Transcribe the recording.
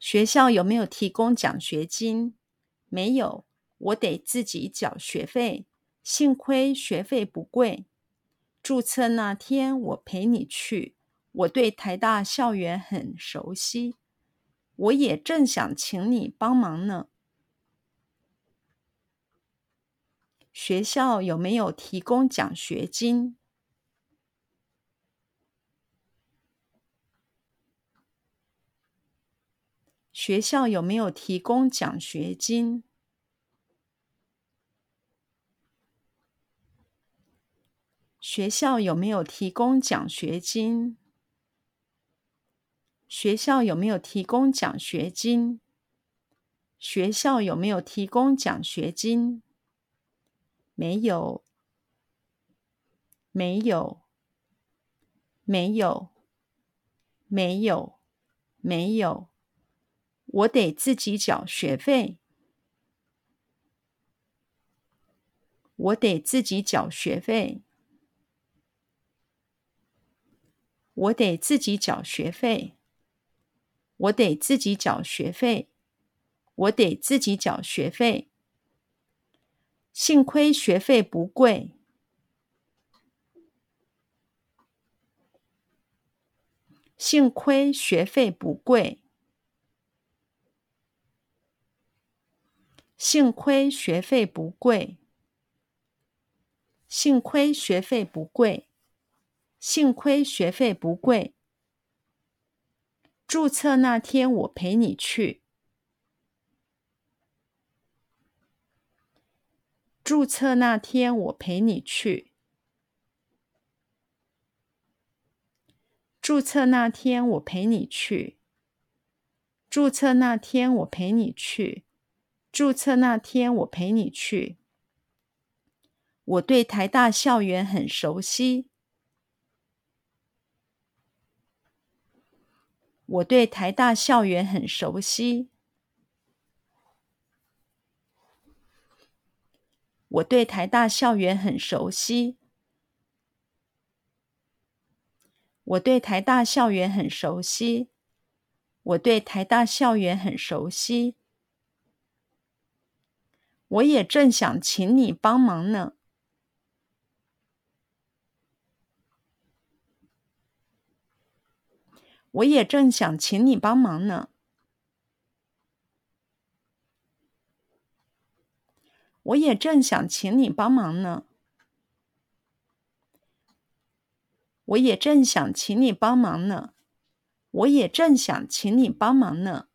学校有没有提供奖学金？没有，我得自己缴学费。幸亏学费不贵。注册那天我陪你去，我对台大校园很熟悉。我也正想请你帮忙呢。学校有没有提供奖学金？学校有没有提供奖学金？学校有没有提供奖学金？学校有没有提供奖学金？学校有没有提供奖学金？没有，没有，没有，没有，没有。我得自己缴学费。我得自己缴学费。我得自己缴学费。我得自己缴学费。我得自己缴学费。幸亏学费不贵。幸亏学费不贵。幸亏学费不贵。幸亏学费不贵。幸亏学费不贵。注册那天我陪你去。注册那天我陪你去。注册那天我陪你去。注册那天我陪你去。注册那天我陪你去。我对台大校园很熟悉。我对台大校园很熟悉。我对台大校园很熟悉。我对台大校园很熟悉。我对台大校园很熟悉。我也正想请你帮忙呢。我也正想请你帮忙呢。我也正想请你帮忙呢。我也正想请你帮忙呢。我也正想请你帮忙呢。